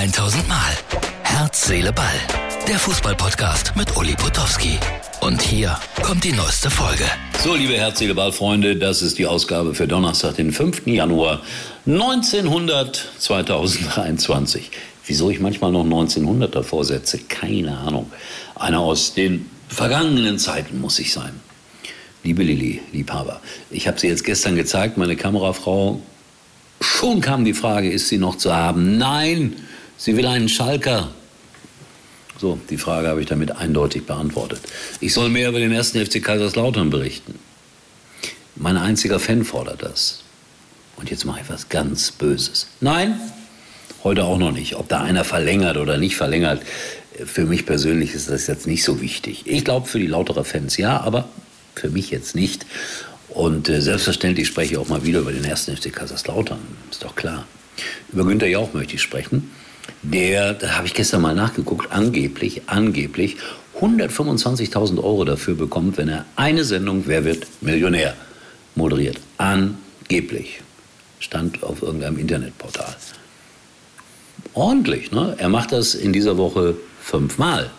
1000 Mal. Herz, Seele, Ball. Der Fußballpodcast mit Uli Potowski. Und hier kommt die neueste Folge. So, liebe Herz, Seele, Ball, Freunde, das ist die Ausgabe für Donnerstag, den 5. Januar 1900 2023. Wieso ich manchmal noch 1900 davor setze, keine Ahnung. Einer aus den vergangenen Zeiten muss ich sein. Liebe Lilly, Liebhaber, ich habe sie jetzt gestern gezeigt, meine Kamerafrau. Schon kam die Frage, ist sie noch zu haben? Nein, sie will einen Schalker. So, die Frage habe ich damit eindeutig beantwortet. Ich soll mehr über den ersten FC Kaiserslautern berichten. Mein einziger Fan fordert das. Und jetzt mache ich was ganz Böses. Nein, heute auch noch nicht. Ob da einer verlängert oder nicht verlängert, für mich persönlich ist das jetzt nicht so wichtig. Ich glaube für die lauterer Fans ja, aber für mich jetzt nicht. Und äh, selbstverständlich spreche ich auch mal wieder über den ersten FC Kaiserslautern, ist doch klar. Über Günter Jauch möchte ich sprechen. Der, da habe ich gestern mal nachgeguckt, angeblich, angeblich 125.000 Euro dafür bekommt, wenn er eine Sendung Wer wird Millionär moderiert. Angeblich. Stand auf irgendeinem Internetportal. Ordentlich, ne? Er macht das in dieser Woche fünfmal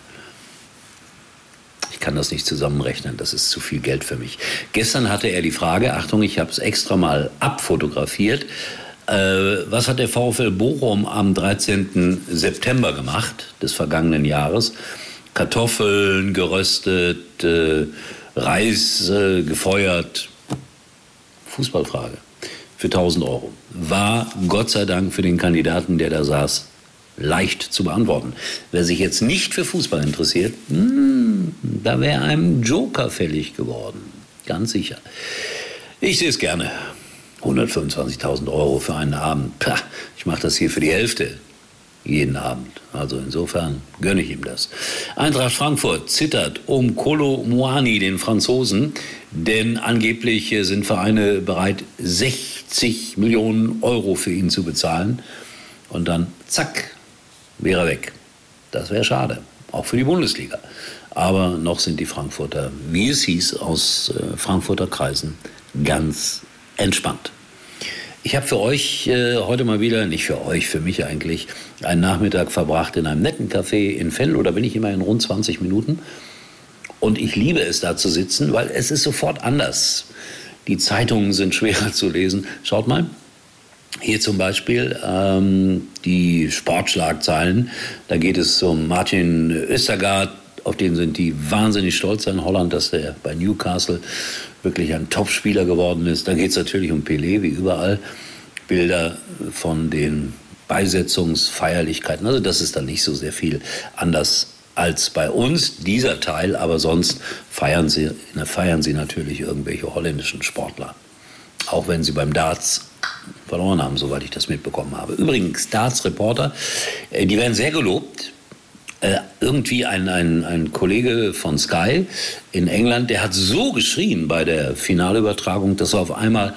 kann das nicht zusammenrechnen, das ist zu viel Geld für mich. Gestern hatte er die Frage, Achtung, ich habe es extra mal abfotografiert, was hat der VfL Bochum am 13. September gemacht des vergangenen Jahres? Kartoffeln geröstet, äh, Reis äh, gefeuert. Fußballfrage für 1000 Euro. War Gott sei Dank für den Kandidaten, der da saß, leicht zu beantworten. Wer sich jetzt nicht für Fußball interessiert, hm, da wäre einem Joker fällig geworden. Ganz sicher. Ich sehe es gerne. 125.000 Euro für einen Abend. Pah, ich mache das hier für die Hälfte. Jeden Abend. Also insofern gönne ich ihm das. Eintracht Frankfurt zittert um Kolo Muani, den Franzosen, denn angeblich sind Vereine bereit, 60 Millionen Euro für ihn zu bezahlen. Und dann, zack, wäre weg. Das wäre schade, auch für die Bundesliga. Aber noch sind die Frankfurter, wie es hieß, aus äh, Frankfurter Kreisen ganz entspannt. Ich habe für euch äh, heute mal wieder, nicht für euch, für mich eigentlich, einen Nachmittag verbracht in einem netten Café in Venlo. Da bin ich immer in rund 20 Minuten. Und ich liebe es, da zu sitzen, weil es ist sofort anders. Die Zeitungen sind schwerer zu lesen. Schaut mal, hier zum Beispiel ähm, die Sportschlagzeilen. Da geht es um Martin Östergaard. Auf den sind die wahnsinnig stolz in Holland, dass er bei Newcastle wirklich ein Topspieler geworden ist. Da geht es natürlich um Pelé, wie überall. Bilder von den Beisetzungsfeierlichkeiten. Also das ist dann nicht so sehr viel anders als bei uns, dieser Teil. Aber sonst feiern sie, feiern sie natürlich irgendwelche holländischen Sportler. Auch wenn sie beim Darts verloren haben, soweit ich das mitbekommen habe. Übrigens, Staatsreporter, äh, die werden sehr gelobt. Äh, irgendwie ein, ein, ein Kollege von Sky in England, der hat so geschrien bei der Finalübertragung, dass er auf einmal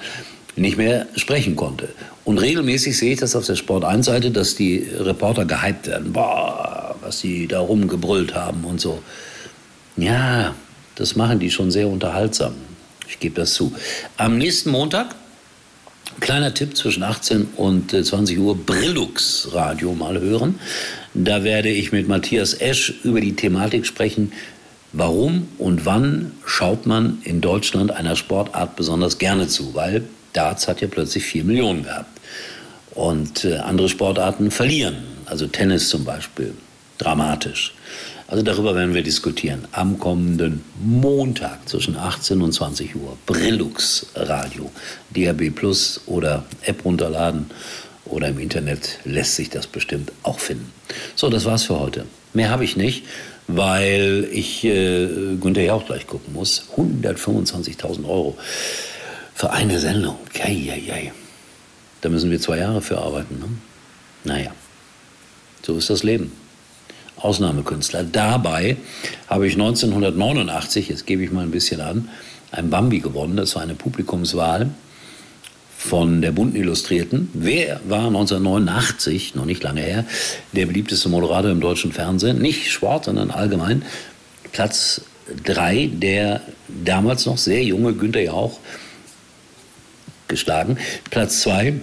nicht mehr sprechen konnte. Und regelmäßig sehe ich das auf der Sport 1 Seite, dass die Reporter gehypt werden. Boah, was sie da rumgebrüllt haben und so. Ja, das machen die schon sehr unterhaltsam. Ich gebe das zu. Am nächsten Montag Kleiner Tipp zwischen 18 und 20 äh, Uhr Brillux Radio mal hören. Da werde ich mit Matthias Esch über die Thematik sprechen, warum und wann schaut man in Deutschland einer Sportart besonders gerne zu, weil Darts hat ja plötzlich 4 Millionen gehabt. Und äh, andere Sportarten verlieren, also Tennis zum Beispiel, dramatisch. Also darüber werden wir diskutieren. Am kommenden Montag zwischen 18 und 20 Uhr. Brillux Radio. DRB Plus oder App runterladen oder im Internet lässt sich das bestimmt auch finden. So, das war's für heute. Mehr habe ich nicht, weil ich äh, Günther ja auch gleich gucken muss. 125.000 Euro für eine Sendung. Eieiei. Da müssen wir zwei Jahre für arbeiten. Ne? Naja, so ist das Leben. Ausnahmekünstler. Dabei habe ich 1989, jetzt gebe ich mal ein bisschen an, ein Bambi gewonnen. Das war eine Publikumswahl von der bunten Illustrierten. Wer war 1989, noch nicht lange her, der beliebteste Moderator im deutschen Fernsehen? Nicht Sport, sondern allgemein. Platz 3, der damals noch sehr junge Günther Jauch geschlagen. Platz 2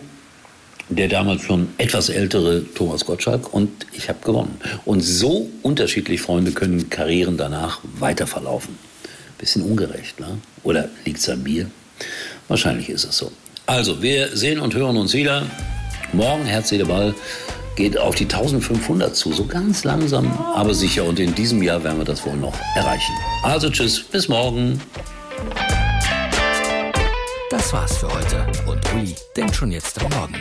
der damals schon etwas ältere Thomas Gottschalk und ich habe gewonnen. Und so unterschiedlich, Freunde, können Karrieren danach weiter verlaufen. Bisschen ungerecht, ne? Oder liegt es an mir? Wahrscheinlich ist es so. Also, wir sehen und hören uns wieder. Morgen, Herz, Seele, Ball geht auf die 1500 zu. So ganz langsam, aber sicher. Und in diesem Jahr werden wir das wohl noch erreichen. Also, tschüss, bis morgen. Das war's für heute. Und Uli denkt schon jetzt am Morgen.